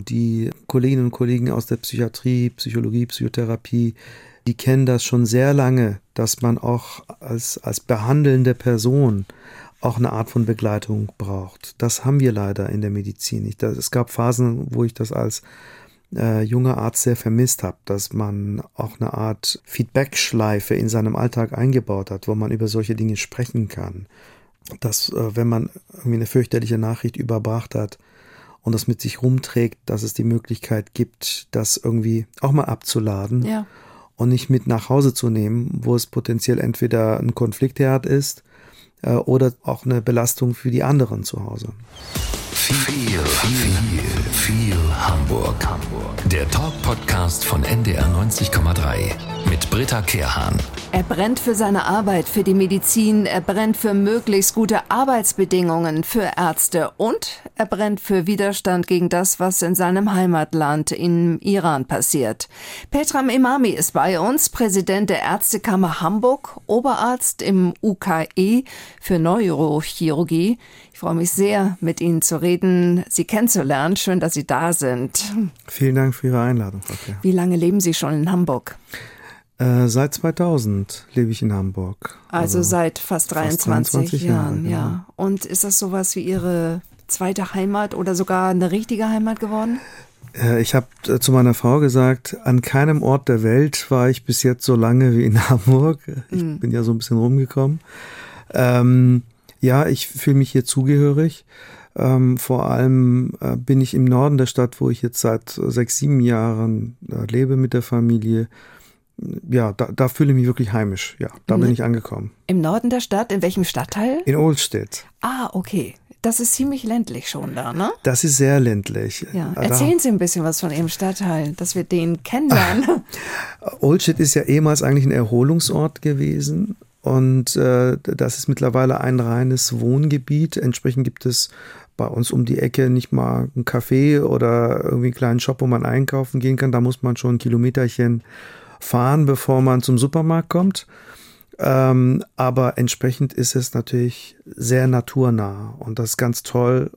Die Kolleginnen und Kollegen aus der Psychiatrie, Psychologie, Psychotherapie, die kennen das schon sehr lange, dass man auch als, als behandelnde Person auch eine Art von Begleitung braucht. Das haben wir leider in der Medizin nicht. Es gab Phasen, wo ich das als äh, junger Arzt sehr vermisst habe, dass man auch eine Art Feedback-Schleife in seinem Alltag eingebaut hat, wo man über solche Dinge sprechen kann. Dass, äh, wenn man irgendwie eine fürchterliche Nachricht überbracht hat und das mit sich rumträgt, dass es die Möglichkeit gibt, das irgendwie auch mal abzuladen. Ja und nicht mit nach Hause zu nehmen, wo es potenziell entweder ein Konfliktherd ist äh, oder auch eine Belastung für die anderen zu Hause. Viel, viel, viel Hamburg. Hamburg. Der Talk-Podcast von NDR 90,3 mit Britta Kehrhahn. Er brennt für seine Arbeit, für die Medizin, er brennt für möglichst gute Arbeitsbedingungen für Ärzte und er brennt für Widerstand gegen das, was in seinem Heimatland im Iran passiert. Petram Imami ist bei uns, Präsident der Ärztekammer Hamburg, Oberarzt im UKE für Neurochirurgie. Ich freue mich sehr, mit Ihnen zu reden, Sie kennenzulernen. Schön, dass Sie da sind. Vielen Dank für Ihre Einladung. Okay. Wie lange leben Sie schon in Hamburg? Äh, seit 2000 lebe ich in Hamburg. Also, also seit fast 23, fast 23 Jahren, Jahre, ja. Genau. Und ist das sowas wie Ihre zweite Heimat oder sogar eine richtige Heimat geworden? Äh, ich habe äh, zu meiner Frau gesagt, an keinem Ort der Welt war ich bis jetzt so lange wie in Hamburg. Ich mhm. bin ja so ein bisschen rumgekommen. Ähm, ja, ich fühle mich hier zugehörig. Ähm, vor allem äh, bin ich im Norden der Stadt, wo ich jetzt seit sechs, sieben Jahren äh, lebe mit der Familie. Ja, da, da fühle ich mich wirklich heimisch. Ja, da bin ich angekommen. Im Norden der Stadt? In welchem Stadtteil? In Ohlstedt. Ah, okay. Das ist ziemlich ländlich schon da, ne? Das ist sehr ländlich. Ja. Erzählen Sie ein bisschen was von Ihrem Stadtteil, dass wir den kennenlernen. Oldstedt ist ja ehemals eigentlich ein Erholungsort gewesen und äh, das ist mittlerweile ein reines Wohngebiet. Entsprechend gibt es bei uns um die Ecke nicht mal ein Café oder irgendwie einen kleinen Shop, wo man einkaufen gehen kann. Da muss man schon ein Kilometerchen fahren, bevor man zum Supermarkt kommt. Ähm, aber entsprechend ist es natürlich sehr naturnah und das ist ganz toll,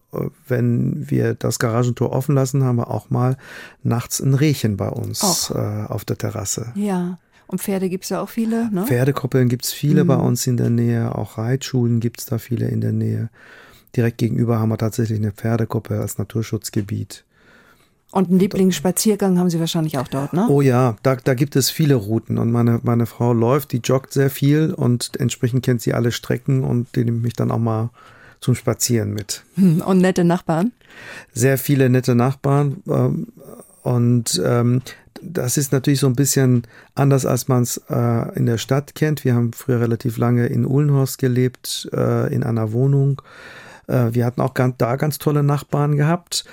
wenn wir das Garagentor offen lassen, haben wir auch mal nachts ein Rehchen bei uns äh, auf der Terrasse. Ja. Und Pferde gibt es ja auch viele, ne? Pferdekoppeln gibt es viele mhm. bei uns in der Nähe, auch Reitschulen gibt es da viele in der Nähe. Direkt gegenüber haben wir tatsächlich eine Pferdekoppel als Naturschutzgebiet. Und einen Lieblingsspaziergang haben Sie wahrscheinlich auch dort, ne? Oh ja, da, da gibt es viele Routen und meine, meine Frau läuft, die joggt sehr viel und entsprechend kennt sie alle Strecken und die nimmt mich dann auch mal zum Spazieren mit. Hm, und nette Nachbarn? Sehr viele nette Nachbarn. Ähm, und ähm, das ist natürlich so ein bisschen anders, als man es äh, in der Stadt kennt. Wir haben früher relativ lange in Uhlenhorst gelebt, äh, in einer Wohnung. Äh, wir hatten auch ganz, da ganz tolle Nachbarn gehabt.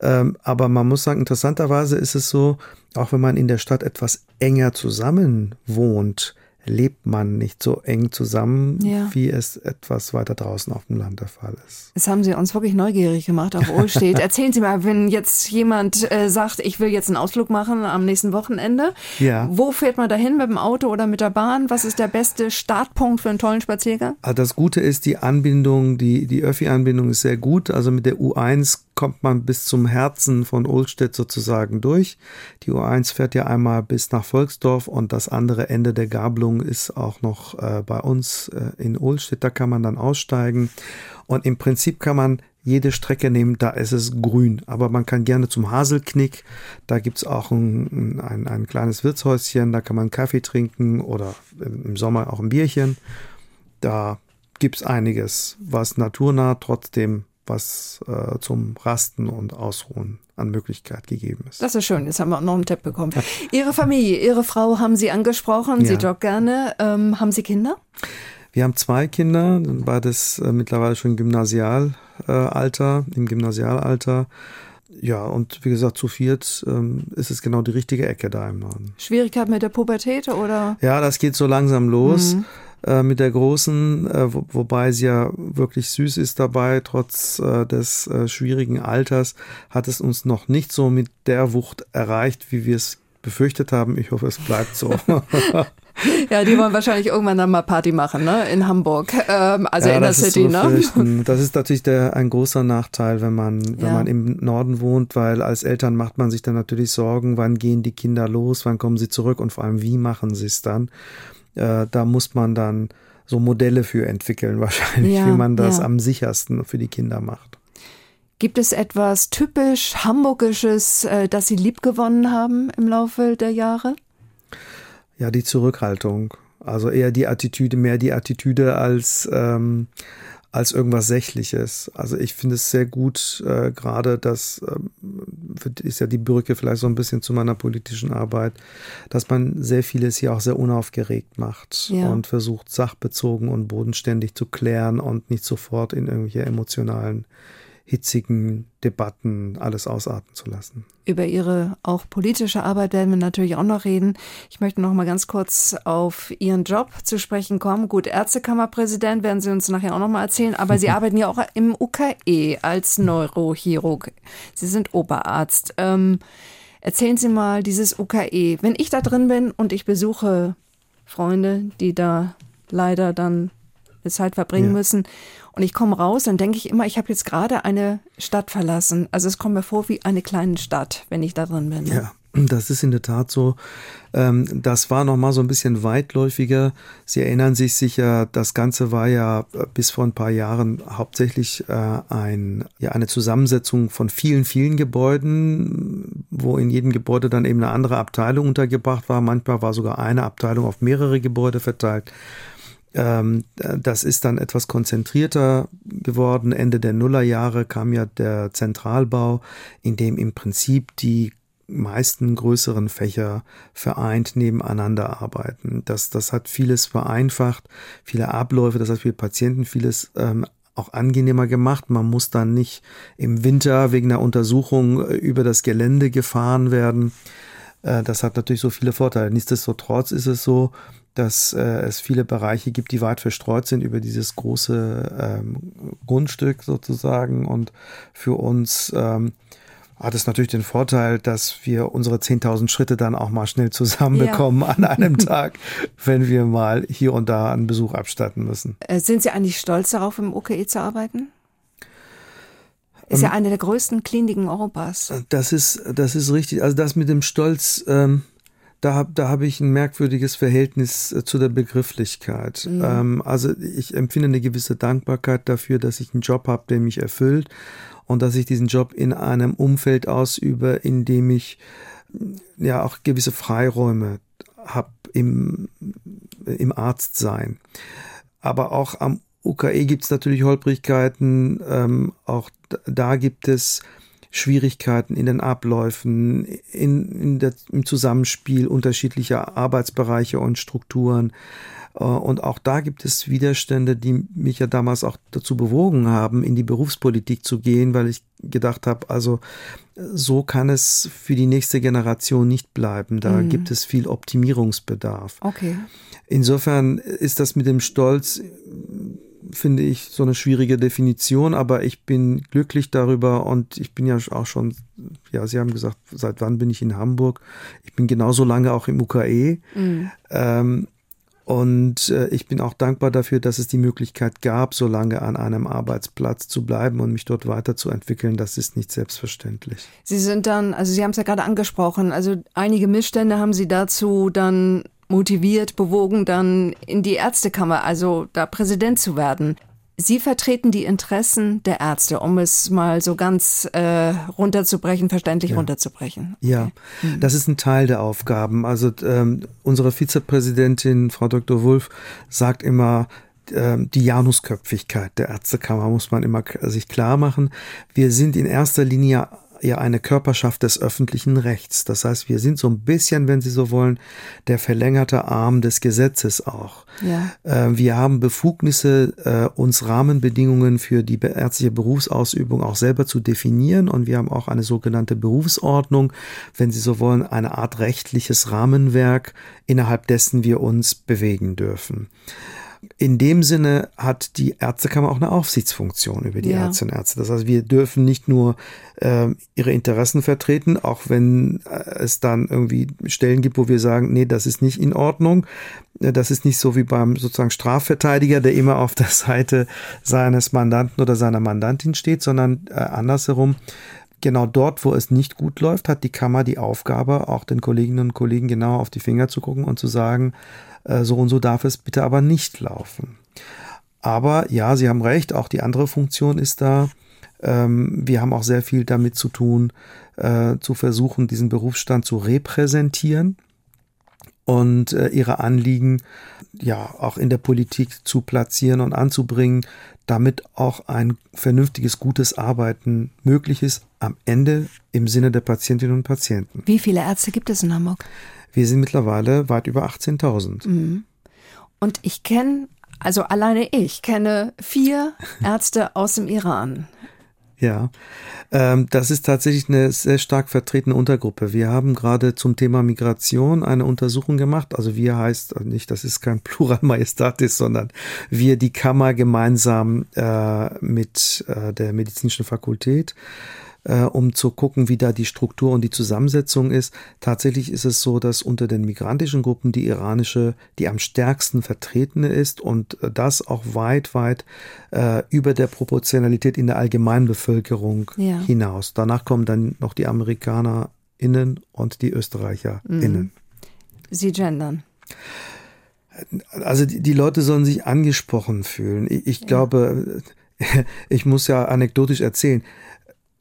Ähm, aber man muss sagen, interessanterweise ist es so, auch wenn man in der Stadt etwas enger zusammen wohnt, lebt man nicht so eng zusammen, ja. wie es etwas weiter draußen auf dem Land der Fall ist. Das haben Sie uns wirklich neugierig gemacht auf Ohlstedt. Erzählen Sie mal, wenn jetzt jemand äh, sagt, ich will jetzt einen Ausflug machen am nächsten Wochenende, ja. wo fährt man dahin mit dem Auto oder mit der Bahn? Was ist der beste Startpunkt für einen tollen Spaziergang? Also das Gute ist, die Anbindung, die, die Öffi-Anbindung ist sehr gut. Also mit der U1 kommt man bis zum Herzen von Ohlstedt sozusagen durch. Die U1 fährt ja einmal bis nach Volksdorf und das andere Ende der Gabelung ist auch noch äh, bei uns äh, in Ohlstedt. Da kann man dann aussteigen und im Prinzip kann man jede Strecke nehmen, da ist es grün. Aber man kann gerne zum Haselknick, da gibt es auch ein, ein, ein, kleines Wirtshäuschen, da kann man Kaffee trinken oder im Sommer auch ein Bierchen. Da gibt es einiges, was naturnah trotzdem was äh, zum Rasten und Ausruhen an Möglichkeit gegeben ist. Das ist schön, jetzt haben wir auch noch einen Tipp bekommen. Ihre Familie, Ihre Frau haben Sie angesprochen, ja. Sie joggt gerne. Ähm, haben Sie Kinder? Wir haben zwei Kinder, beides äh, mittlerweile schon Gymnasialalter, äh, im Gymnasialalter. Ja, und wie gesagt, zu viert ähm, ist es genau die richtige Ecke da im Norden. Schwierigkeit mit der Pubertät oder? Ja, das geht so langsam los. Mhm. Äh, mit der Großen, äh, wo, wobei sie ja wirklich süß ist dabei, trotz äh, des äh, schwierigen Alters, hat es uns noch nicht so mit der Wucht erreicht, wie wir es befürchtet haben. Ich hoffe, es bleibt so. Ja, die wollen wahrscheinlich irgendwann dann mal Party machen, ne? In Hamburg, ähm, also ja, in der City, ne? Das ist natürlich der, ein großer Nachteil, wenn man, wenn ja. man im Norden wohnt, weil als Eltern macht man sich dann natürlich Sorgen, wann gehen die Kinder los, wann kommen sie zurück und vor allem, wie machen sie es dann? Äh, da muss man dann so Modelle für entwickeln, wahrscheinlich, ja, wie man das ja. am sichersten für die Kinder macht. Gibt es etwas typisch Hamburgisches, äh, das Sie liebgewonnen haben im Laufe der Jahre? Ja, die Zurückhaltung. Also eher die Attitüde, mehr die Attitüde als, ähm, als irgendwas Sächliches. Also ich finde es sehr gut, äh, gerade das äh, ist ja die Brücke vielleicht so ein bisschen zu meiner politischen Arbeit, dass man sehr vieles hier auch sehr unaufgeregt macht ja. und versucht, sachbezogen und bodenständig zu klären und nicht sofort in irgendwelche emotionalen hitzigen Debatten alles ausarten zu lassen. Über Ihre auch politische Arbeit werden wir natürlich auch noch reden. Ich möchte noch mal ganz kurz auf Ihren Job zu sprechen kommen. Gut, Ärztekammerpräsident werden Sie uns nachher auch noch mal erzählen, aber Sie arbeiten ja auch im UKE als Neurochirurg. Sie sind Oberarzt. Ähm, erzählen Sie mal dieses UKE. Wenn ich da drin bin und ich besuche Freunde, die da leider dann Zeit verbringen ja. müssen und ich komme raus, dann denke ich immer, ich habe jetzt gerade eine Stadt verlassen. Also es kommt mir vor wie eine kleine Stadt, wenn ich da drin bin. Ne? Ja. Das ist in der Tat so. Ähm, das war noch mal so ein bisschen weitläufiger. Sie erinnern sich sicher, das Ganze war ja äh, bis vor ein paar Jahren hauptsächlich äh, ein, ja, eine Zusammensetzung von vielen, vielen Gebäuden, wo in jedem Gebäude dann eben eine andere Abteilung untergebracht war. Manchmal war sogar eine Abteilung auf mehrere Gebäude verteilt. Ähm, das ist dann etwas konzentrierter geworden. Ende der Nullerjahre kam ja der Zentralbau, in dem im Prinzip die meisten größeren Fächer vereint nebeneinander arbeiten. Das, das hat vieles vereinfacht, viele Abläufe, das hat für Patienten vieles ähm, auch angenehmer gemacht. Man muss dann nicht im Winter wegen einer Untersuchung äh, über das Gelände gefahren werden. Äh, das hat natürlich so viele Vorteile. Nichtsdestotrotz ist es so, dass äh, es viele Bereiche gibt, die weit verstreut sind über dieses große ähm, Grundstück sozusagen. Und für uns ähm, hat es natürlich den Vorteil, dass wir unsere 10.000 Schritte dann auch mal schnell zusammenbekommen ja. an einem Tag, wenn wir mal hier und da einen Besuch abstatten müssen. Äh, sind Sie eigentlich stolz darauf, im OKE zu arbeiten? Ist ja ähm, eine der größten Kliniken Europas. Das ist, das ist richtig. Also das mit dem Stolz, ähm, da habe da hab ich ein merkwürdiges Verhältnis äh, zu der Begrifflichkeit. Mhm. Ähm, also ich empfinde eine gewisse Dankbarkeit dafür, dass ich einen Job habe, der mich erfüllt und dass ich diesen Job in einem Umfeld ausübe, in dem ich mm, ja auch gewisse Freiräume habe im, im Arztsein. Aber auch am UKE gibt es natürlich Holprigkeiten, ähm, auch da gibt es Schwierigkeiten in den Abläufen, in, in der, im Zusammenspiel unterschiedlicher Arbeitsbereiche und Strukturen. Äh, und auch da gibt es Widerstände, die mich ja damals auch dazu bewogen haben, in die Berufspolitik zu gehen, weil ich gedacht habe, also so kann es für die nächste Generation nicht bleiben. Da mhm. gibt es viel Optimierungsbedarf. Okay. Insofern ist das mit dem Stolz finde ich, so eine schwierige Definition, aber ich bin glücklich darüber und ich bin ja auch schon, ja, Sie haben gesagt, seit wann bin ich in Hamburg? Ich bin genauso lange auch im UKE. Mhm. Ähm, und äh, ich bin auch dankbar dafür, dass es die Möglichkeit gab, so lange an einem Arbeitsplatz zu bleiben und mich dort weiterzuentwickeln. Das ist nicht selbstverständlich. Sie sind dann, also Sie haben es ja gerade angesprochen, also einige Missstände haben Sie dazu dann motiviert, bewogen, dann in die Ärztekammer, also da Präsident zu werden. Sie vertreten die Interessen der Ärzte, um es mal so ganz äh, runterzubrechen, verständlich ja. runterzubrechen. Okay. Ja, mhm. das ist ein Teil der Aufgaben. Also ähm, unsere Vizepräsidentin, Frau Dr. Wulff, sagt immer, ähm, die Janusköpfigkeit der Ärztekammer muss man immer sich klar machen. Wir sind in erster Linie ja eine Körperschaft des öffentlichen Rechts. Das heißt, wir sind so ein bisschen, wenn Sie so wollen, der verlängerte Arm des Gesetzes auch. Ja. Äh, wir haben Befugnisse, äh, uns Rahmenbedingungen für die ärztliche Berufsausübung auch selber zu definieren und wir haben auch eine sogenannte Berufsordnung, wenn Sie so wollen, eine Art rechtliches Rahmenwerk, innerhalb dessen wir uns bewegen dürfen. In dem Sinne hat die Ärztekammer auch eine Aufsichtsfunktion über die ja. Ärztinnen und Ärzte. Das heißt, wir dürfen nicht nur äh, ihre Interessen vertreten, auch wenn äh, es dann irgendwie Stellen gibt, wo wir sagen, nee, das ist nicht in Ordnung. Äh, das ist nicht so wie beim sozusagen Strafverteidiger, der immer auf der Seite seines Mandanten oder seiner Mandantin steht, sondern äh, andersherum genau dort, wo es nicht gut läuft, hat die Kammer die Aufgabe, auch den Kolleginnen und Kollegen genau auf die Finger zu gucken und zu sagen, äh, so und so darf es bitte aber nicht laufen. Aber ja, Sie haben recht, auch die andere Funktion ist da. Ähm, wir haben auch sehr viel damit zu tun, äh, zu versuchen, diesen Berufsstand zu repräsentieren und äh, ihre Anliegen ja auch in der Politik zu platzieren und anzubringen, damit auch ein vernünftiges, gutes Arbeiten möglich ist, am Ende im Sinne der Patientinnen und Patienten. Wie viele Ärzte gibt es in Hamburg? Wir sind mittlerweile weit über 18.000. Mhm. Und ich kenne, also alleine ich kenne vier Ärzte aus dem Iran. Ja, ähm, das ist tatsächlich eine sehr stark vertretene Untergruppe. Wir haben gerade zum Thema Migration eine Untersuchung gemacht. Also wir heißt nicht, das ist kein Plural Majestatis, sondern wir die Kammer gemeinsam äh, mit äh, der medizinischen Fakultät äh, um zu gucken, wie da die Struktur und die Zusammensetzung ist. Tatsächlich ist es so, dass unter den migrantischen Gruppen die iranische die am stärksten vertretene ist und äh, das auch weit, weit äh, über der Proportionalität in der allgemeinen Bevölkerung ja. hinaus. Danach kommen dann noch die AmerikanerInnen und die ÖsterreicherInnen. Mhm. Sie gendern. Also die, die, Leute sollen sich angesprochen fühlen. Ich, ich ja. glaube, ich muss ja anekdotisch erzählen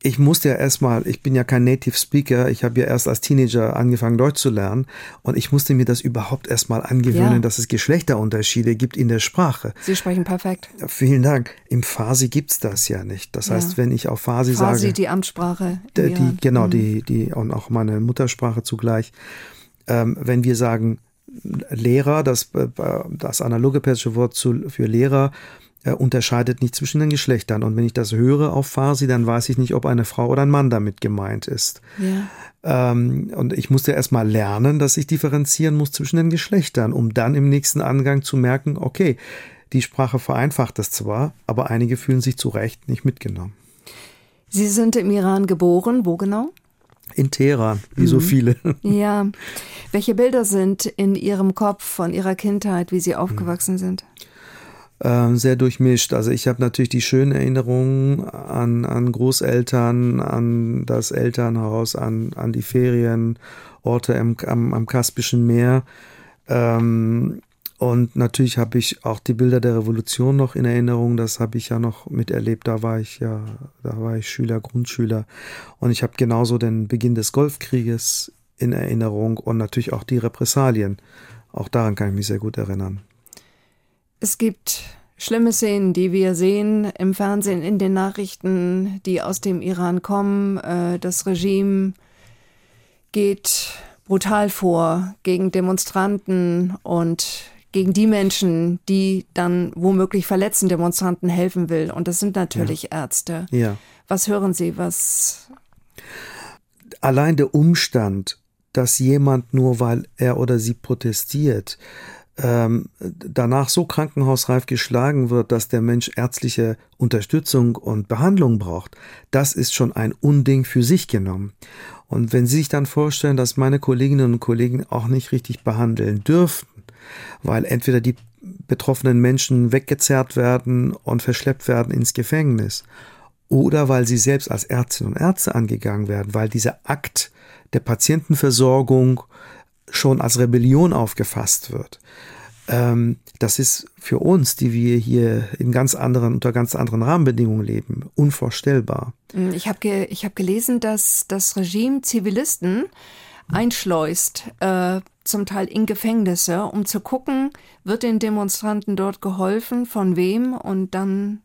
ich musste ja erstmal, ich bin ja kein Native Speaker, ich habe ja erst als Teenager angefangen Deutsch zu lernen und ich musste mir das überhaupt erstmal angewöhnen, ja. dass es Geschlechterunterschiede gibt in der Sprache. Sie sprechen perfekt. Ja, vielen Dank. Im Farsi gibt's das ja nicht. Das ja. heißt, wenn ich auf Farsi, Farsi sage. Farsi, die Amtssprache. Die, die, genau, mhm. die, die, und auch meine Muttersprache zugleich. Ähm, wenn wir sagen Lehrer, das, äh, das analoge persische Wort zu, für Lehrer, er unterscheidet nicht zwischen den Geschlechtern. Und wenn ich das höre auf Farsi, dann weiß ich nicht, ob eine Frau oder ein Mann damit gemeint ist. Ja. Ähm, und ich musste erst mal lernen, dass ich differenzieren muss zwischen den Geschlechtern, um dann im nächsten Angang zu merken, okay, die Sprache vereinfacht das zwar, aber einige fühlen sich zu Recht nicht mitgenommen. Sie sind im Iran geboren, wo genau? In Teheran, wie mhm. so viele. Ja. Welche Bilder sind in Ihrem Kopf von Ihrer Kindheit, wie Sie aufgewachsen mhm. sind? Ähm, sehr durchmischt. Also ich habe natürlich die schönen Erinnerungen an, an Großeltern, an das Elternhaus, an, an die Ferienorte am, am, am Kaspischen Meer. Ähm, und natürlich habe ich auch die Bilder der Revolution noch in Erinnerung. Das habe ich ja noch miterlebt. Da war ich ja, da war ich Schüler, Grundschüler. Und ich habe genauso den Beginn des Golfkrieges in Erinnerung und natürlich auch die Repressalien. Auch daran kann ich mich sehr gut erinnern. Es gibt schlimme Szenen, die wir sehen im Fernsehen, in den Nachrichten, die aus dem Iran kommen. Äh, das Regime geht brutal vor gegen Demonstranten und gegen die Menschen, die dann womöglich verletzten Demonstranten helfen will. Und das sind natürlich ja. Ärzte. Ja. Was hören Sie? Was? Allein der Umstand, dass jemand nur weil er oder sie protestiert, ähm, danach so krankenhausreif geschlagen wird, dass der Mensch ärztliche Unterstützung und Behandlung braucht, das ist schon ein Unding für sich genommen. Und wenn Sie sich dann vorstellen, dass meine Kolleginnen und Kollegen auch nicht richtig behandeln dürften, weil entweder die betroffenen Menschen weggezerrt werden und verschleppt werden ins Gefängnis, oder weil sie selbst als Ärztinnen und Ärzte angegangen werden, weil dieser Akt der Patientenversorgung schon als Rebellion aufgefasst wird. Ähm, das ist für uns, die wir hier in ganz anderen, unter ganz anderen Rahmenbedingungen leben, unvorstellbar. Mm, ich habe ge hab gelesen, dass das Regime Zivilisten einschleust, äh, zum Teil in Gefängnisse, um zu gucken, wird den Demonstranten dort geholfen, von wem und dann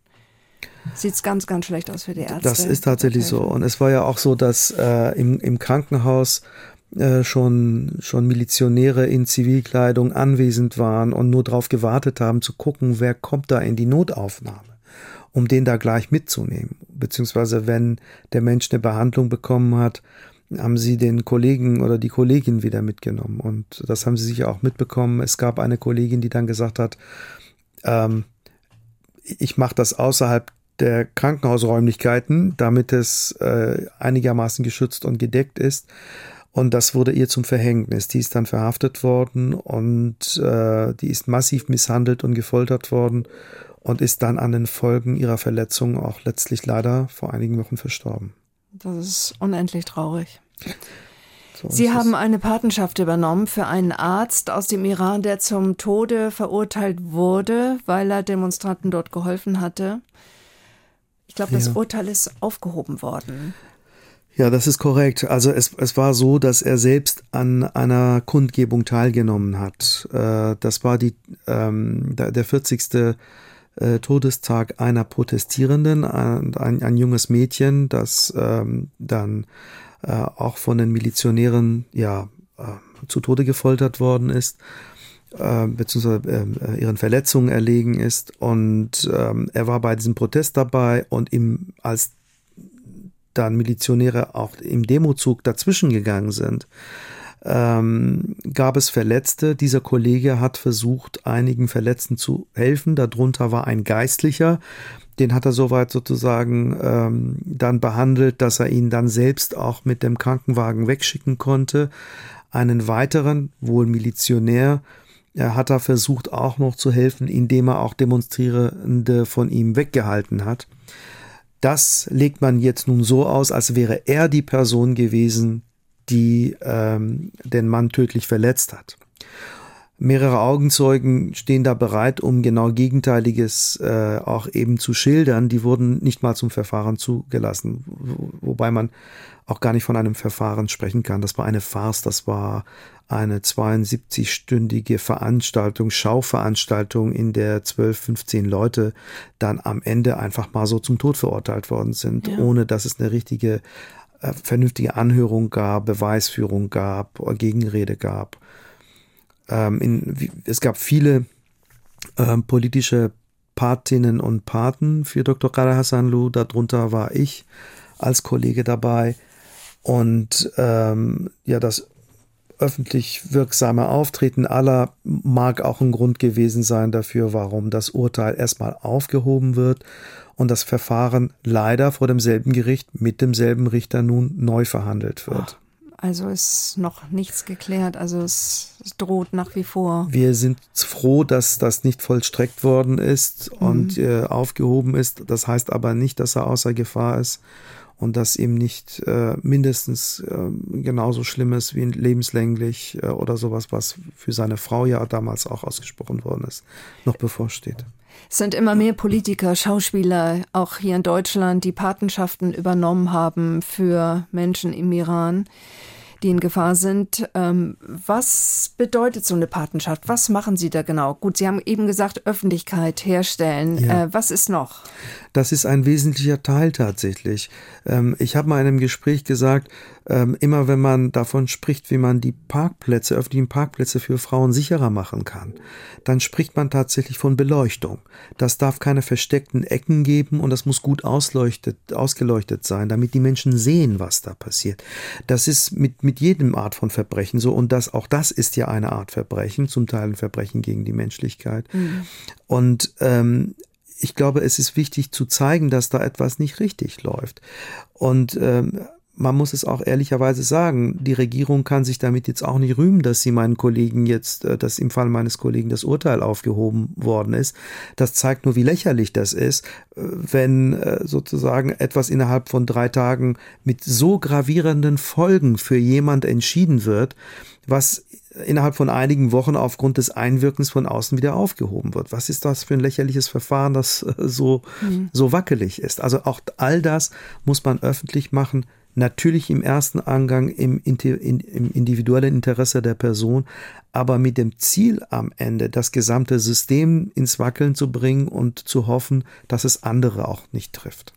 sieht es ganz, ganz schlecht aus für die Ärzte. Das ist tatsächlich so. Und es war ja auch so, dass äh, im, im Krankenhaus äh, schon, schon Milizionäre in Zivilkleidung anwesend waren und nur darauf gewartet haben, zu gucken, wer kommt da in die Notaufnahme, um den da gleich mitzunehmen. Beziehungsweise wenn der Mensch eine Behandlung bekommen hat, haben sie den Kollegen oder die Kollegin wieder mitgenommen. Und das haben sie sicher auch mitbekommen. Es gab eine Kollegin, die dann gesagt hat, ähm, ich mache das außerhalb der Krankenhausräumlichkeiten, damit es äh, einigermaßen geschützt und gedeckt ist. Und das wurde ihr zum Verhängnis. Die ist dann verhaftet worden und äh, die ist massiv misshandelt und gefoltert worden und ist dann an den Folgen ihrer Verletzungen auch letztlich leider vor einigen Wochen verstorben. Das ist unendlich traurig. So Sie haben eine Patenschaft übernommen für einen Arzt aus dem Iran, der zum Tode verurteilt wurde, weil er Demonstranten dort geholfen hatte. Ich glaube, das ja. Urteil ist aufgehoben worden. Ja, das ist korrekt. Also es, es war so, dass er selbst an einer Kundgebung teilgenommen hat. Äh, das war die, ähm, der 40. Äh, Todestag einer Protestierenden, ein, ein, ein junges Mädchen, das ähm, dann äh, auch von den Milizionären ja äh, zu Tode gefoltert worden ist äh, beziehungsweise äh, ihren Verletzungen erlegen ist und ähm, er war bei diesem Protest dabei und ihm als dann Milizionäre auch im Demozug dazwischen gegangen sind, ähm, gab es Verletzte. Dieser Kollege hat versucht, einigen Verletzten zu helfen. Darunter war ein Geistlicher. Den hat er soweit sozusagen ähm, dann behandelt, dass er ihn dann selbst auch mit dem Krankenwagen wegschicken konnte. Einen weiteren, wohl Milizionär, er hat er versucht auch noch zu helfen, indem er auch Demonstrierende von ihm weggehalten hat. Das legt man jetzt nun so aus, als wäre er die Person gewesen, die ähm, den Mann tödlich verletzt hat. Mehrere Augenzeugen stehen da bereit, um genau Gegenteiliges äh, auch eben zu schildern. Die wurden nicht mal zum Verfahren zugelassen, wobei man auch gar nicht von einem Verfahren sprechen kann. Das war eine Farce, das war eine 72-stündige Veranstaltung, Schauveranstaltung, in der 12, 15 Leute dann am Ende einfach mal so zum Tod verurteilt worden sind, ja. ohne dass es eine richtige, äh, vernünftige Anhörung gab, Beweisführung gab, Gegenrede gab. Ähm, in, es gab viele ähm, politische Patinnen und Paten für Dr. Qadar Hassanlu, darunter war ich als Kollege dabei. Und ähm, ja, das öffentlich wirksame Auftreten aller mag auch ein Grund gewesen sein dafür, warum das Urteil erstmal aufgehoben wird und das Verfahren leider vor demselben Gericht mit demselben Richter nun neu verhandelt wird. Also ist noch nichts geklärt, also es, droht nach wie vor. Wir sind froh, dass das nicht vollstreckt worden ist mhm. und äh, aufgehoben ist. Das heißt aber nicht, dass er außer Gefahr ist und das eben nicht äh, mindestens äh, genauso schlimm ist wie lebenslänglich äh, oder sowas, was für seine Frau ja damals auch ausgesprochen worden ist, noch bevorsteht. Es sind immer mehr Politiker, Schauspieler, auch hier in Deutschland, die Patenschaften übernommen haben für Menschen im Iran die in Gefahr sind. Ähm, was bedeutet so eine Patenschaft? Was machen Sie da genau? Gut, Sie haben eben gesagt, Öffentlichkeit herstellen. Ja. Äh, was ist noch? Das ist ein wesentlicher Teil tatsächlich. Ähm, ich habe mal in einem Gespräch gesagt, ähm, immer wenn man davon spricht, wie man die Parkplätze, öffentlichen Parkplätze für Frauen sicherer machen kann, dann spricht man tatsächlich von Beleuchtung. Das darf keine versteckten Ecken geben und das muss gut ausleuchtet, ausgeleuchtet sein, damit die Menschen sehen, was da passiert. Das ist mit, mit jedem Art von Verbrechen so und das, auch das ist ja eine Art Verbrechen, zum Teil ein Verbrechen gegen die Menschlichkeit. Mhm. Und ähm, ich glaube, es ist wichtig zu zeigen, dass da etwas nicht richtig läuft. Und ähm, man muss es auch ehrlicherweise sagen, die Regierung kann sich damit jetzt auch nicht rühmen, dass sie meinen Kollegen jetzt, äh, dass im Fall meines Kollegen das Urteil aufgehoben worden ist. Das zeigt nur, wie lächerlich das ist, äh, wenn äh, sozusagen etwas innerhalb von drei Tagen mit so gravierenden Folgen für jemand entschieden wird, was innerhalb von einigen Wochen aufgrund des Einwirkens von außen wieder aufgehoben wird. Was ist das für ein lächerliches Verfahren, das so, mhm. so wackelig ist? Also auch all das muss man öffentlich machen natürlich im ersten Angang im, im individuellen Interesse der Person, aber mit dem Ziel am Ende, das gesamte System ins Wackeln zu bringen und zu hoffen, dass es andere auch nicht trifft.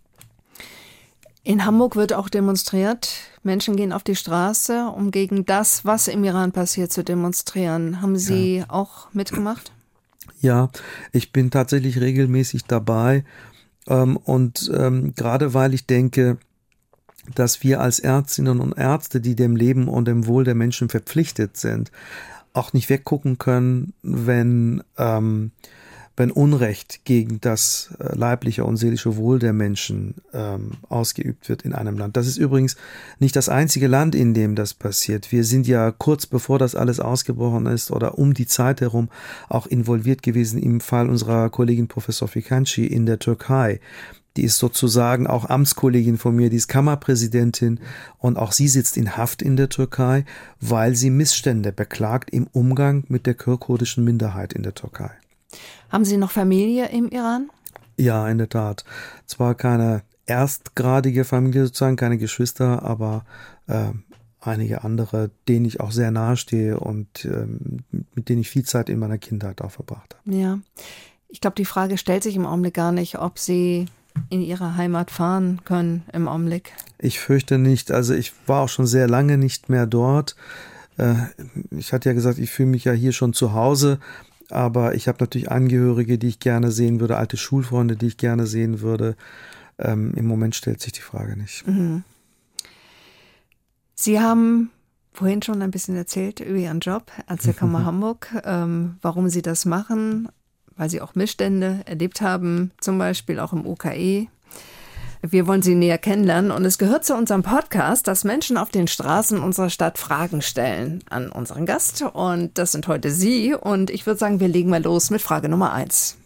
In Hamburg wird auch demonstriert. Menschen gehen auf die Straße, um gegen das, was im Iran passiert, zu demonstrieren. Haben Sie ja. auch mitgemacht? Ja, ich bin tatsächlich regelmäßig dabei. Ähm, und ähm, gerade weil ich denke, dass wir als Ärztinnen und Ärzte, die dem Leben und dem Wohl der Menschen verpflichtet sind, auch nicht weggucken können, wenn ähm, wenn Unrecht gegen das äh, leibliche und seelische Wohl der Menschen ähm, ausgeübt wird in einem Land. Das ist übrigens nicht das einzige Land, in dem das passiert. Wir sind ja kurz bevor das alles ausgebrochen ist oder um die Zeit herum auch involviert gewesen im Fall unserer Kollegin Professor Fikanci in der Türkei. Die ist sozusagen auch Amtskollegin von mir, die ist Kammerpräsidentin und auch sie sitzt in Haft in der Türkei, weil sie Missstände beklagt im Umgang mit der kurdischen Minderheit in der Türkei. Haben Sie noch Familie im Iran? Ja, in der Tat. Zwar keine erstgradige Familie sozusagen, keine Geschwister, aber äh, einige andere, denen ich auch sehr nahe stehe und äh, mit denen ich viel Zeit in meiner Kindheit auch verbracht habe. Ja. Ich glaube, die Frage stellt sich im Augenblick gar nicht, ob Sie in ihre Heimat fahren können im Augenblick? Ich fürchte nicht. Also ich war auch schon sehr lange nicht mehr dort. Äh, ich hatte ja gesagt, ich fühle mich ja hier schon zu Hause, aber ich habe natürlich Angehörige, die ich gerne sehen würde, alte Schulfreunde, die ich gerne sehen würde. Ähm, Im Moment stellt sich die Frage nicht. Mhm. Sie haben vorhin schon ein bisschen erzählt über Ihren Job als der Kammer Hamburg, ähm, warum Sie das machen, weil sie auch Missstände erlebt haben, zum Beispiel auch im UKE. Wir wollen sie näher kennenlernen und es gehört zu unserem Podcast, dass Menschen auf den Straßen unserer Stadt Fragen stellen an unseren Gast und das sind heute Sie und ich würde sagen, wir legen mal los mit Frage Nummer eins.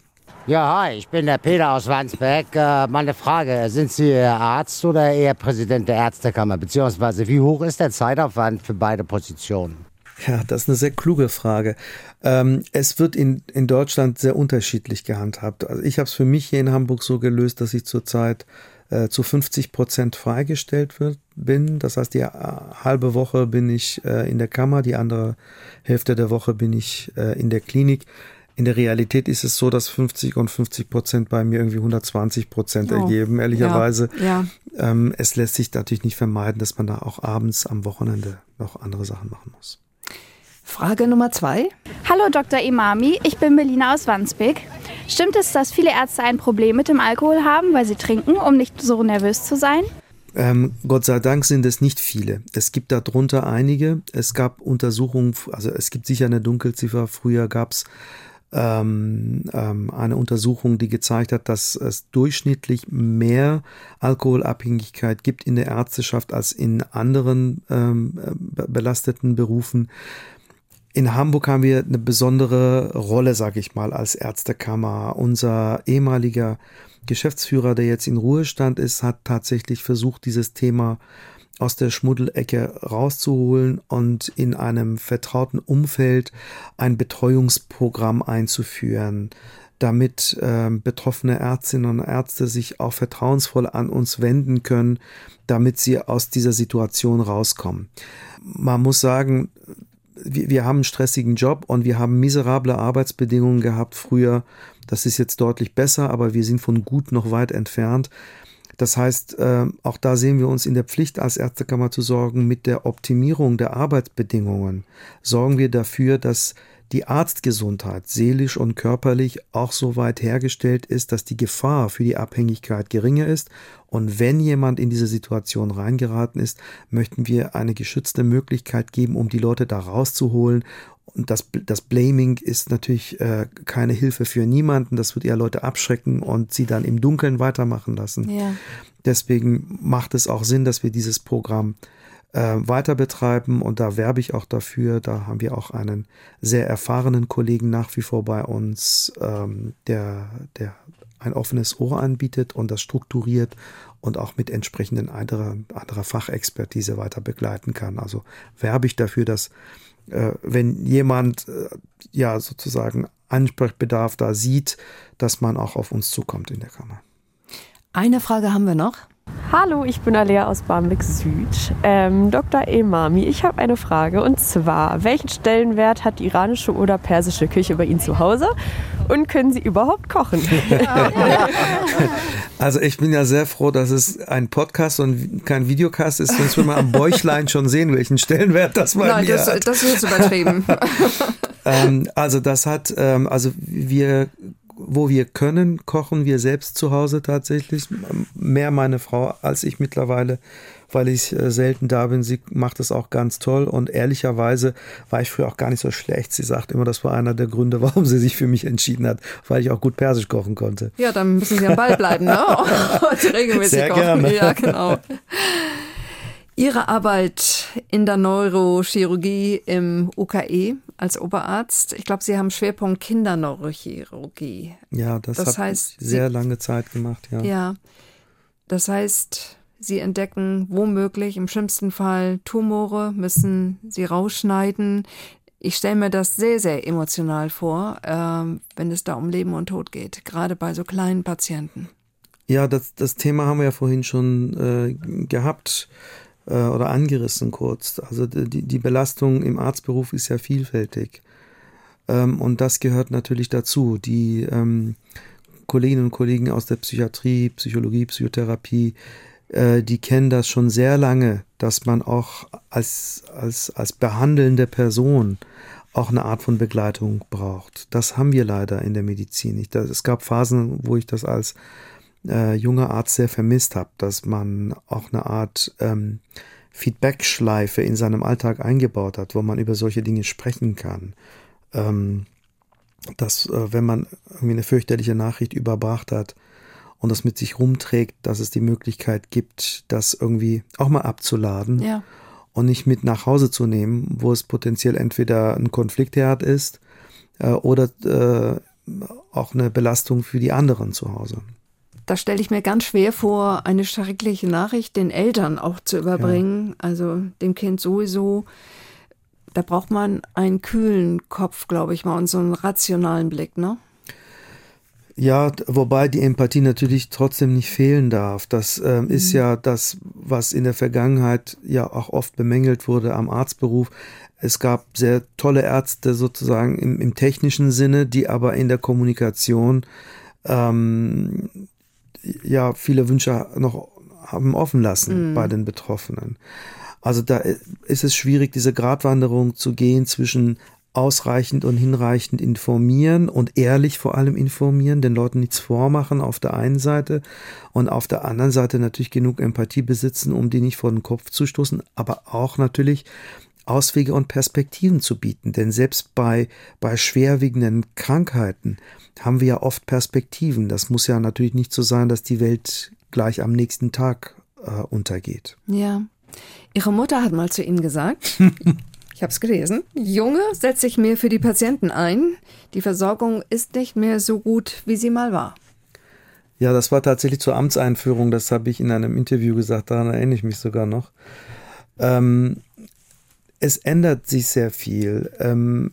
Ja, hi, ich bin der Peter aus Wandsbek. Äh, meine Frage, sind Sie Arzt oder eher Präsident der Ärztekammer? Beziehungsweise wie hoch ist der Zeitaufwand für beide Positionen? Ja, das ist eine sehr kluge Frage. Ähm, es wird in, in Deutschland sehr unterschiedlich gehandhabt. Also ich habe es für mich hier in Hamburg so gelöst, dass ich zurzeit äh, zu 50 Prozent freigestellt wird, bin. Das heißt, die äh, halbe Woche bin ich äh, in der Kammer, die andere Hälfte der Woche bin ich äh, in der Klinik. In der Realität ist es so, dass 50 und 50 Prozent bei mir irgendwie 120 Prozent oh, ergeben, ehrlicherweise. Ja, ja. Ähm, es lässt sich natürlich nicht vermeiden, dass man da auch abends am Wochenende noch andere Sachen machen muss. Frage Nummer zwei. Hallo Dr. Imami, ich bin Melina aus Wandsbek. Stimmt es, dass viele Ärzte ein Problem mit dem Alkohol haben, weil sie trinken, um nicht so nervös zu sein? Ähm, Gott sei Dank sind es nicht viele. Es gibt darunter einige. Es gab Untersuchungen, also es gibt sicher eine Dunkelziffer. Früher gab es ähm, ähm, eine Untersuchung, die gezeigt hat, dass es durchschnittlich mehr Alkoholabhängigkeit gibt in der Ärzteschaft als in anderen ähm, belasteten Berufen. In Hamburg haben wir eine besondere Rolle, sage ich mal, als Ärztekammer. Unser ehemaliger Geschäftsführer, der jetzt in Ruhestand ist, hat tatsächlich versucht, dieses Thema aus der Schmuddelecke rauszuholen und in einem vertrauten Umfeld ein Betreuungsprogramm einzuführen, damit äh, betroffene Ärztinnen und Ärzte sich auch vertrauensvoll an uns wenden können, damit sie aus dieser Situation rauskommen. Man muss sagen, wir, wir haben einen stressigen Job und wir haben miserable Arbeitsbedingungen gehabt früher. Das ist jetzt deutlich besser, aber wir sind von gut noch weit entfernt. Das heißt, äh, auch da sehen wir uns in der Pflicht als Ärztekammer zu sorgen, mit der Optimierung der Arbeitsbedingungen sorgen wir dafür, dass die Arztgesundheit seelisch und körperlich auch so weit hergestellt ist, dass die Gefahr für die Abhängigkeit geringer ist. Und wenn jemand in diese Situation reingeraten ist, möchten wir eine geschützte Möglichkeit geben, um die Leute da rauszuholen. Und das, das Blaming ist natürlich äh, keine Hilfe für niemanden. Das wird eher Leute abschrecken und sie dann im Dunkeln weitermachen lassen. Ja. Deswegen macht es auch Sinn, dass wir dieses Programm äh, weiter betreiben und da werbe ich auch dafür. Da haben wir auch einen sehr erfahrenen Kollegen nach wie vor bei uns, ähm, der, der ein offenes Ohr anbietet und das strukturiert und auch mit entsprechenden anderer, anderer Fachexpertise weiter begleiten kann. Also werbe ich dafür, dass äh, wenn jemand äh, ja sozusagen Ansprechbedarf da sieht, dass man auch auf uns zukommt in der Kammer. Eine Frage haben wir noch. Hallo, ich bin Alea aus Barmbek Süd. Ähm, Dr. Emami, ich habe eine Frage und zwar, welchen Stellenwert hat die iranische oder persische Küche bei Ihnen zu Hause und können Sie überhaupt kochen? Also ich bin ja sehr froh, dass es ein Podcast und kein Videocast ist, sonst würde man am Bäuchlein schon sehen, welchen Stellenwert das bei Nein, mir das, hat. das ist übertrieben. ähm, also das hat, ähm, also wir wo wir können, kochen wir selbst zu Hause tatsächlich. Mehr meine Frau als ich mittlerweile, weil ich äh, selten da bin. Sie macht es auch ganz toll und ehrlicherweise war ich früher auch gar nicht so schlecht. Sie sagt immer, das war einer der Gründe, warum sie sich für mich entschieden hat, weil ich auch gut Persisch kochen konnte. Ja, dann müssen Sie am Ball bleiben, ne? Und regelmäßig Sehr kochen. gerne. Ja, genau. Ihre Arbeit in der Neurochirurgie im UKE als Oberarzt, ich glaube, Sie haben Schwerpunkt Kinderneurochirurgie. Ja, das, Das hat heißt, sehr Sie- lange Zeit gemacht, ja. Ja, das heißt, Sie entdecken womöglich im schlimmsten Fall Tumore, müssen sie rausschneiden. Ich stelle mir das sehr, sehr emotional vor, ähm, wenn es da um Leben und Tod geht, gerade bei so kleinen Patienten. Ja, das, das Thema haben wir ja vorhin schon äh, gehabt äh, oder angerissen kurz. Also die, die Belastung im Arztberuf ist ja vielfältig. Ähm, und das gehört natürlich dazu. Die ähm, Kolleginnen und Kollegen aus der Psychiatrie, Psychologie, Psychotherapie, äh, die kennen das schon sehr lange, dass man auch als, als, als behandelnde Person auch eine Art von Begleitung braucht. Das haben wir leider in der Medizin nicht. Es gab Phasen, wo ich das als äh, junger Arzt sehr vermisst habe, dass man auch eine Art ähm, Feedback-Schleife in seinem Alltag eingebaut hat, wo man über solche Dinge sprechen kann. Ähm, dass, äh, wenn man irgendwie eine fürchterliche Nachricht überbracht hat und das mit sich rumträgt, dass es die Möglichkeit gibt, das irgendwie auch mal abzuladen Ja. und nicht mit nach Hause zu nehmen, wo es potenziell entweder ein Konfliktherd ist äh, oder äh, auch eine Belastung für die anderen zu Hause. Da stelle ich mir ganz schwer vor, eine schreckliche Nachricht den Eltern auch zu überbringen, also dem Kind sowieso. Da braucht man einen kühlen Kopf, glaube ich mal, und so einen rationalen Blick, ne? Ja, wobei die Empathie natürlich trotzdem nicht fehlen darf. Das ähm, ist ja das, was in der Vergangenheit ja auch oft bemängelt wurde am Arztberuf. Es gab sehr tolle Ärzte sozusagen im, im technischen Sinne, die aber in der Kommunikation ähm, ja viele Wünsche noch haben offen lassen bei den Betroffenen. Also da ist es schwierig, diese Gratwanderung zu gehen zwischen ausreichend und hinreichend informieren und ehrlich vor allem informieren, den Leuten nichts vormachen auf der einen Seite und auf der anderen Seite natürlich genug Empathie besitzen, um die nicht vor den Kopf zu stoßen, aber auch natürlich Auswege und Perspektiven zu bieten. Denn selbst bei, bei schwerwiegenden Krankheiten haben wir ja oft Perspektiven. Das muss ja natürlich nicht so sein, dass die Welt gleich am nächsten Tag äh, untergeht. Ja. Ihre Mutter hat mal zu Ihnen gesagt, ich habe es gelesen, Junge, setz dich mehr für die Patienten ein. Die Versorgung ist nicht mehr so gut, wie sie mal war. Ja, das war tatsächlich zur Amtseinführung, das habe ich in einem Interview gesagt, daran erinnere ich mich sogar noch. Ähm, es ändert sich sehr viel. Ähm,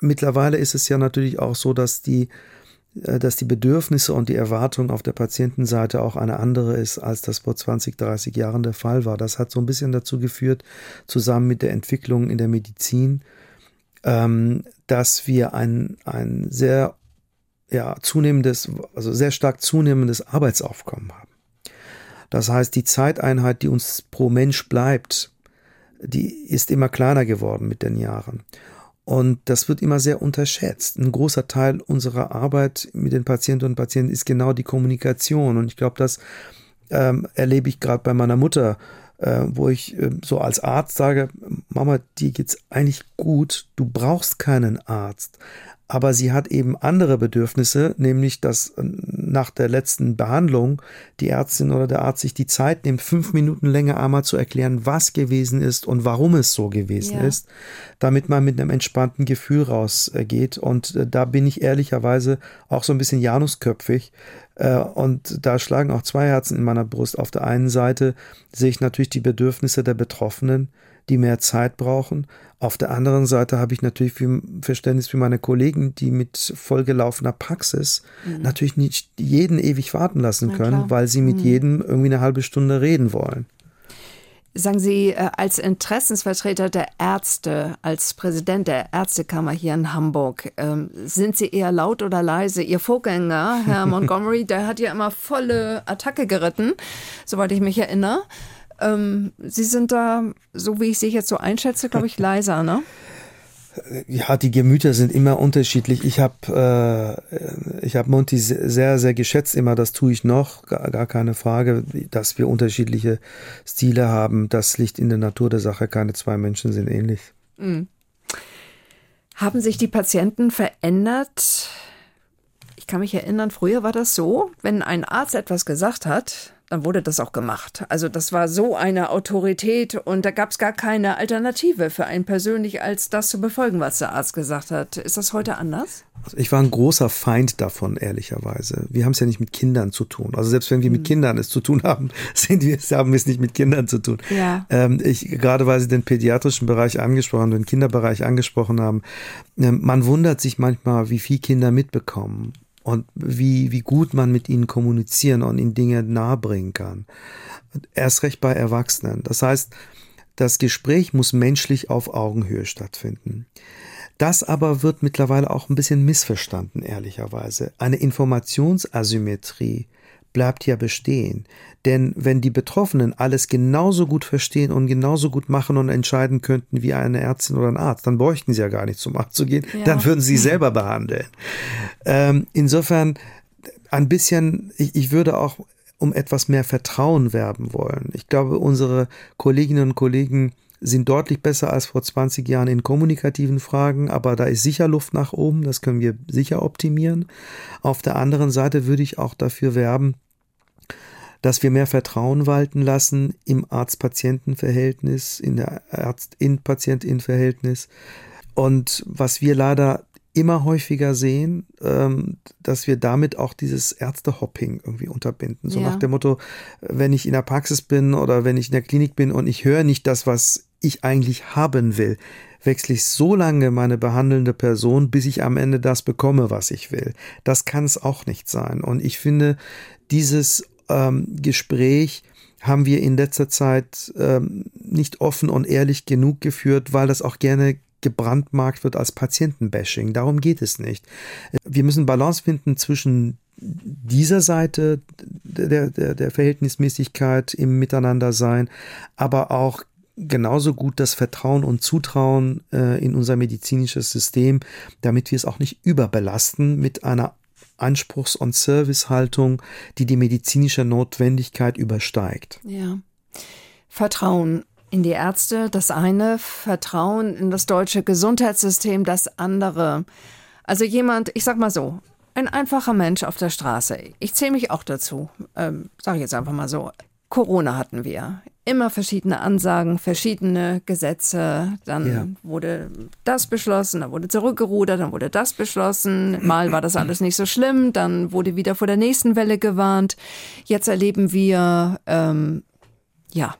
mittlerweile ist es ja natürlich auch so, dass die, äh, dass die Bedürfnisse und die Erwartung auf der Patientenseite auch eine andere ist, als das vor 20, 30 Jahren der Fall war. Das hat so ein bisschen dazu geführt, zusammen mit der Entwicklung in der Medizin, ähm, dass wir ein, ein sehr ja, zunehmendes, also sehr stark zunehmendes Arbeitsaufkommen haben. Das heißt, die Zeiteinheit, die uns pro Mensch bleibt, die ist immer kleiner geworden mit den Jahren. Und das wird immer sehr unterschätzt. Ein großer Teil unserer Arbeit mit den Patientinnen und Patienten ist genau die Kommunikation. Und ich glaube, das ähm, erlebe ich gerade bei meiner Mutter, äh, wo ich äh, so als Arzt sage, Mama, dir geht's eigentlich gut, du brauchst keinen Arzt. Aber sie hat eben andere Bedürfnisse, nämlich dass äh, nach der letzten Behandlung die Ärztin oder der Arzt sich die Zeit nimmt, fünf Minuten länger einmal zu erklären, was gewesen ist und warum es so gewesen Ja. ist, damit man mit einem entspannten Gefühl rausgeht. Und äh, da bin ich ehrlicherweise auch so ein bisschen janusköpfig. Äh, Und da schlagen auch zwei Herzen in meiner Brust. Auf der einen Seite sehe ich natürlich die Bedürfnisse der Betroffenen, die mehr Zeit brauchen. Auf der anderen Seite habe ich natürlich viel Verständnis für meine Kollegen, die mit vollgelaufener Praxis natürlich nicht jeden ewig warten lassen Mhm. Können. Mhm. weil sie mit jedem irgendwie eine halbe Stunde reden wollen. Sagen Sie, äh, als Interessensvertreter der Ärzte, als Präsident der Ärztekammer hier in Hamburg, ähm, sind Sie eher laut oder leise? Ihr Vorgänger, Herr Montgomery, der hat ja immer volle Attacke geritten, soweit ich mich erinnere. Ähm, Sie sind da, so wie ich Sie jetzt so einschätze, glaube ich, leiser, ne? Ja, die Gemüter sind immer unterschiedlich. Ich habe äh, ich habe Monty sehr sehr geschätzt immer. Das tue ich noch, gar, gar keine Frage, dass wir unterschiedliche Stile haben. Das liegt in der Natur der Sache. Keine zwei Menschen sind ähnlich. Mhm. Haben sich die Patienten verändert? Ich kann mich erinnern, früher war das so, wenn ein Arzt etwas gesagt hat, dann wurde das auch gemacht. Also das war so eine Autorität und da gab es gar keine Alternative für einen persönlich, als das zu befolgen, was der Arzt gesagt hat. Ist das heute anders? Also ich war ein großer Feind davon, ehrlicherweise. Wir haben es ja nicht mit Kindern zu tun. Also selbst wenn wir mit hm. Kindern es zu tun haben, sind wir, haben wir es nicht mit Kindern zu tun. Ja. Ähm, ich, gerade weil Sie den pädiatrischen Bereich angesprochen, den Kinderbereich angesprochen haben, ähm, man wundert sich manchmal, wie viel Kinder mitbekommen und wie, wie gut man mit ihnen kommunizieren und ihnen Dinge nahebringen kann. Erst recht bei Erwachsenen. Das heißt, das Gespräch muss menschlich auf Augenhöhe stattfinden. Das aber wird mittlerweile auch ein bisschen missverstanden, ehrlicherweise. Eine Informationsasymmetrie bleibt ja bestehen. Denn wenn die Betroffenen alles genauso gut verstehen und genauso gut machen und entscheiden könnten wie eine Ärztin oder ein Arzt, dann bräuchten sie ja gar nicht zum Arzt zu gehen, ja. dann würden sie selber behandeln. Ähm, insofern ein bisschen, ich, ich würde auch um etwas mehr Vertrauen werben wollen. Ich glaube, unsere Kolleginnen und Kollegen sind deutlich besser als vor 20 Jahren in kommunikativen Fragen, aber da ist sicher Luft nach oben, das können wir sicher optimieren. Auf der anderen Seite würde ich auch dafür werben, dass wir mehr Vertrauen walten lassen im Arzt-Patienten-Verhältnis, in der Arzt-in-Patient-in-Verhältnis. Und was wir leider immer häufiger sehen, ähm, dass wir damit auch dieses Ärztehopping irgendwie unterbinden. So ja. nach dem Motto, wenn ich in der Praxis bin oder wenn ich in der Klinik bin und ich höre nicht das, was ich eigentlich haben will, wechsle ich so lange meine behandelnde Person, bis ich am Ende das bekomme, was ich will. Das kann es auch nicht sein. Und ich finde, dieses ähm, Gespräch haben wir in letzter Zeit ähm, nicht offen und ehrlich genug geführt, weil das auch gerne gebrandmarkt wird als Patientenbashing. Darum geht es nicht. Wir müssen Balance finden zwischen dieser Seite der, der, der Verhältnismäßigkeit im Miteinander sein, aber auch genauso gut das Vertrauen und Zutrauen äh, in unser medizinisches System, damit wir es auch nicht überbelasten mit einer Anspruchs- und Servicehaltung, die die medizinische Notwendigkeit übersteigt. Ja. Vertrauen in die Ärzte, das eine, Vertrauen in das deutsche Gesundheitssystem, das andere. Also jemand, ich sag mal so, ein einfacher Mensch auf der Straße. Ich zähle mich auch dazu, ähm, sage ich jetzt einfach mal so. Corona hatten wir immer verschiedene Ansagen, verschiedene Gesetze. Dann ja. wurde das beschlossen, dann wurde zurückgerudert, dann wurde das beschlossen. Mal war das alles nicht so schlimm, dann wurde wieder vor der nächsten Welle gewarnt. Jetzt erleben wir ähm, ja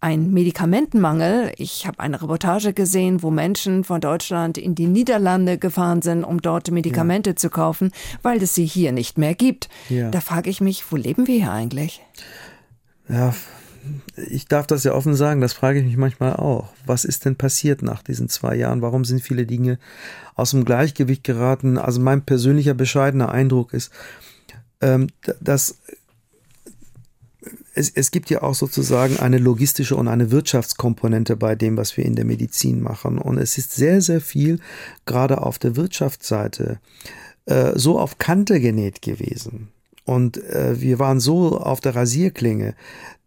ein Medikamentenmangel. Ich habe eine Reportage gesehen, wo Menschen von Deutschland in die Niederlande gefahren sind, um dort Medikamente ja. zu kaufen, weil es sie hier nicht mehr gibt. Ja. Da frage ich mich, wo leben wir hier eigentlich? Ja, ich darf das ja offen sagen, das frage ich mich manchmal auch. Was ist denn passiert nach diesen zwei Jahren? Warum sind viele Dinge aus dem Gleichgewicht geraten? Also mein persönlicher bescheidener Eindruck ist, ähm, dass es, es gibt ja auch sozusagen eine logistische und eine Wirtschaftskomponente bei dem, was wir in der Medizin machen. Und es ist sehr, sehr viel, gerade auf der Wirtschaftsseite, äh, so auf Kante genäht gewesen. Und äh, wir waren so auf der Rasierklinge,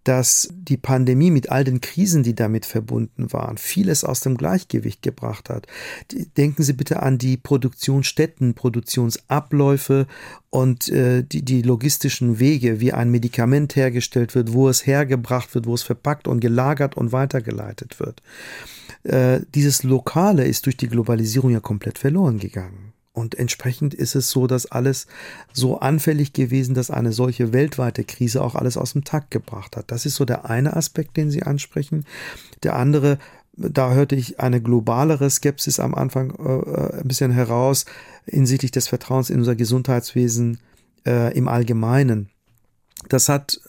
dass die Pandemie mit all den Krisen, die damit verbunden waren, vieles aus dem Gleichgewicht gebracht hat. Denken Sie bitte an die Produktionsstätten, Produktionsabläufe und äh, die, die logistischen Wege, wie ein Medikament hergestellt wird, wo es hergebracht wird, wo es verpackt und gelagert und weitergeleitet wird. Äh, dieses Lokale ist durch die Globalisierung ja komplett verloren gegangen. Und entsprechend ist es so, dass alles so anfällig gewesen, dass eine solche weltweite Krise auch alles aus dem Takt gebracht hat. Das ist so der eine Aspekt, den Sie ansprechen. Der andere, da hörte ich eine globalere Skepsis am Anfang äh, ein bisschen heraus hinsichtlich des Vertrauens in unser Gesundheitswesen äh, im Allgemeinen. Das hat,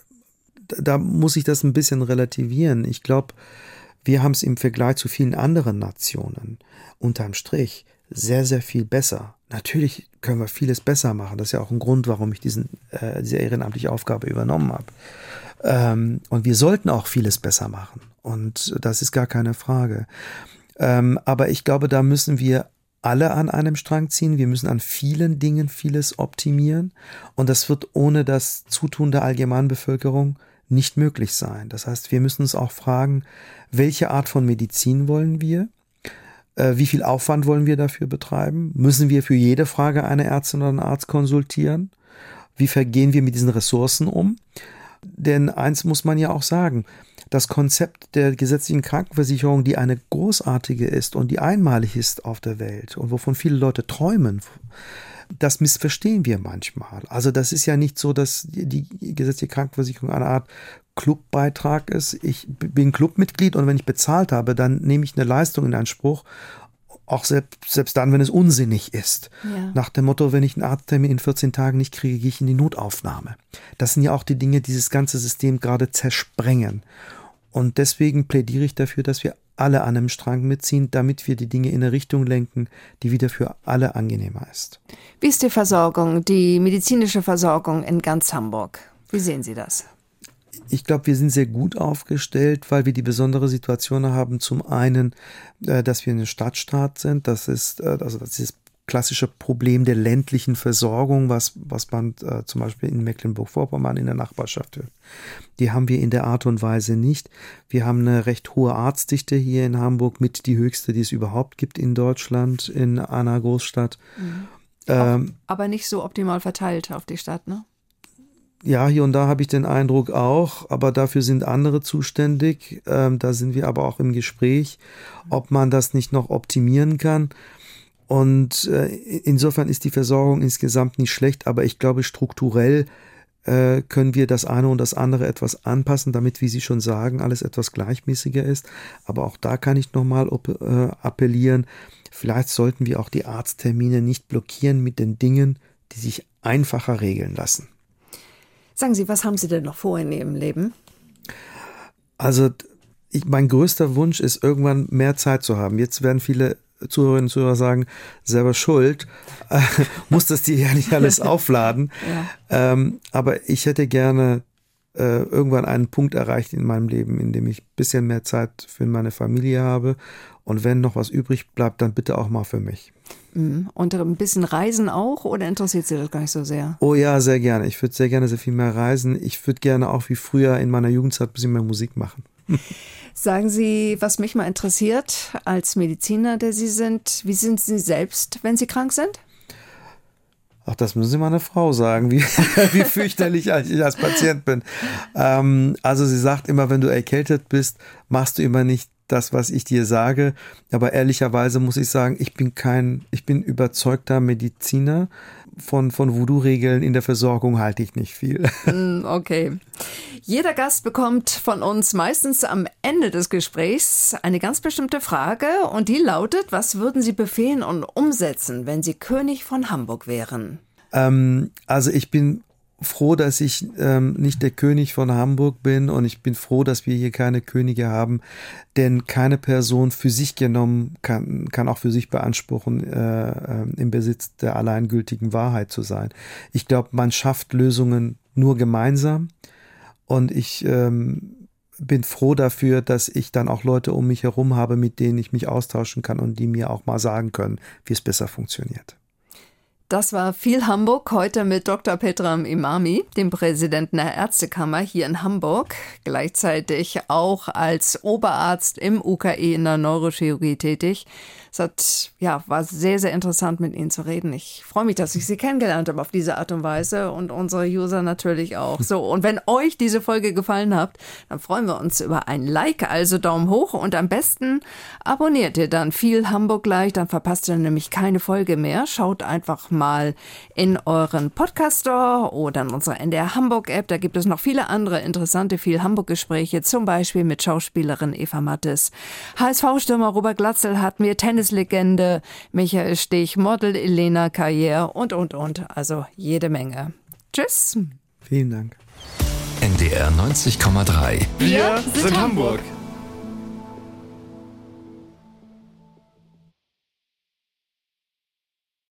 da muss ich das ein bisschen relativieren. Ich glaube, wir haben es im Vergleich zu vielen anderen Nationen unterm Strich sehr, sehr viel besser. Natürlich können wir vieles besser machen. Das ist ja auch ein Grund, warum ich diesen, äh, diese ehrenamtliche Aufgabe übernommen habe. Ähm, und wir sollten auch vieles besser machen. Und das ist gar keine Frage. Ähm, aber ich glaube, da müssen wir alle an einem Strang ziehen. Wir müssen an vielen Dingen vieles optimieren. Und das wird ohne das Zutun der Allgemeinbevölkerung nicht möglich sein. Das heißt, wir müssen uns auch fragen, welche Art von Medizin wollen wir? Äh, wie viel Aufwand wollen wir dafür betreiben? Müssen wir für jede Frage eine Ärztin oder einen Arzt konsultieren? Wie vergehen wir mit diesen Ressourcen um? Denn eins muss man ja auch sagen, das Konzept der gesetzlichen Krankenversicherung, die eine großartige ist und die einmalig ist auf der Welt und wovon viele Leute träumen, das missverstehen wir manchmal. Also das ist ja nicht so, dass die gesetzliche Krankenversicherung eine Art Clubbeitrag ist. Ich bin Clubmitglied und wenn ich bezahlt habe, dann nehme ich eine Leistung in Anspruch auch selbst, selbst dann, wenn es unsinnig ist. Ja. Nach dem Motto, wenn ich einen Arzttermin in 14 Tagen nicht kriege, gehe ich in die Notaufnahme. Das sind ja auch die Dinge, die dieses ganze System gerade zersprengen. Und deswegen plädiere ich dafür, dass wir alle an einem Strang mitziehen, damit wir die Dinge in eine Richtung lenken, die wieder für alle angenehmer ist. Wie ist die Versorgung, die medizinische Versorgung in ganz Hamburg? Wie sehen Sie das? Ich glaube, wir sind sehr gut aufgestellt, weil wir die besondere Situation haben. Zum einen, äh, dass wir eine Stadtstaat sind. Das ist, äh, also das ist klassische Problem der ländlichen Versorgung, was, was man äh, zum Beispiel in Mecklenburg-Vorpommern in der Nachbarschaft hört. Die haben wir in der Art und Weise nicht. Wir haben eine recht hohe Arztdichte hier in Hamburg, mit die höchste, die es überhaupt gibt in Deutschland, in einer Großstadt. Mhm. Ähm, aber nicht so optimal verteilt auf die Stadt, ne? Ja, hier und da habe ich den Eindruck auch, aber dafür sind andere zuständig. Ähm, da sind wir aber auch im Gespräch, ob man das nicht noch optimieren kann. Und äh, insofern ist die Versorgung insgesamt nicht schlecht, aber ich glaube, strukturell äh, können wir das eine und das andere etwas anpassen, damit, wie Sie schon sagen, alles etwas gleichmäßiger ist. Aber auch da kann ich nochmal äh, appellieren, vielleicht sollten wir auch die Arzttermine nicht blockieren mit den Dingen, die sich einfacher regeln lassen. Sagen Sie, was haben Sie denn noch vor in Ihrem Leben? Also, ich, mein größter Wunsch ist, irgendwann mehr Zeit zu haben. Jetzt werden viele Zuhörerinnen und Zuhörer sagen, selber schuld, äh, muss das dir ja nicht alles aufladen. ja. ähm, aber ich hätte gerne äh, irgendwann einen Punkt erreicht in meinem Leben, in dem ich ein bisschen mehr Zeit für meine Familie habe. Und wenn noch was übrig bleibt, dann bitte auch mal für mich. Mhm. Und ein bisschen Reisen auch oder interessiert Sie das gar nicht so sehr? Oh ja, sehr gerne. Ich würde sehr gerne sehr viel mehr reisen. Ich würde gerne auch wie früher in meiner Jugendzeit ein bisschen mehr Musik machen. Sagen Sie, was mich mal interessiert, als Mediziner, der Sie sind, wie sind Sie selbst, wenn Sie krank sind? Ach, das müssen Sie meiner Frau sagen, wie, wie fürchterlich ich als Patient bin. Ähm, also sie sagt immer, wenn du erkältet bist, machst du immer nicht das, was ich dir sage. Aber ehrlicherweise muss ich sagen, ich bin kein, ich bin überzeugter Mediziner. Von, von Voodoo-Regeln in der Versorgung halte ich nicht viel. Mm, okay. Jeder Gast bekommt von uns meistens am Ende des Gesprächs eine ganz bestimmte Frage und die lautet, was würden Sie befehlen und umsetzen, wenn Sie König von Hamburg wären? Ähm, also ich bin froh, dass ich ähm, nicht der König von Hamburg bin und ich bin froh, dass wir hier keine Könige haben, denn keine Person für sich genommen kann, kann auch für sich beanspruchen, äh, äh, im Besitz der alleingültigen Wahrheit zu sein. Ich glaube, man schafft Lösungen nur gemeinsam und ich ähm, bin froh dafür, dass ich dann auch Leute um mich herum habe, mit denen ich mich austauschen kann und die mir auch mal sagen können, wie es besser funktioniert. Das war viel Hamburg heute mit Dr. Petram Imami, dem Präsidenten der Ärztekammer hier in Hamburg, gleichzeitig auch als Oberarzt im UKE in der Neurochirurgie tätig. Es hat, ja, war sehr, sehr interessant mit Ihnen zu reden. Ich freue mich, dass ich Sie kennengelernt habe auf diese Art und Weise und unsere User natürlich auch. So, und wenn euch diese Folge gefallen hat, dann freuen wir uns über ein Like, also Daumen hoch und am besten abonniert ihr dann viel Hamburg gleich, dann verpasst ihr nämlich keine Folge mehr. Schaut einfach mal in euren Podcast Store oder in unserer NDR Hamburg App. Da gibt es noch viele andere interessante viel Hamburg Gespräche, zum Beispiel mit Schauspielerin Eva Mattes. HSV-Stürmer Robert Glatzel hat mir Tennis Tennislegende Michael Stich, Model Elena Karriere und, und, und. Also jede Menge. Tschüss. Vielen Dank. NDR 90,3. Wir sind Hamburg.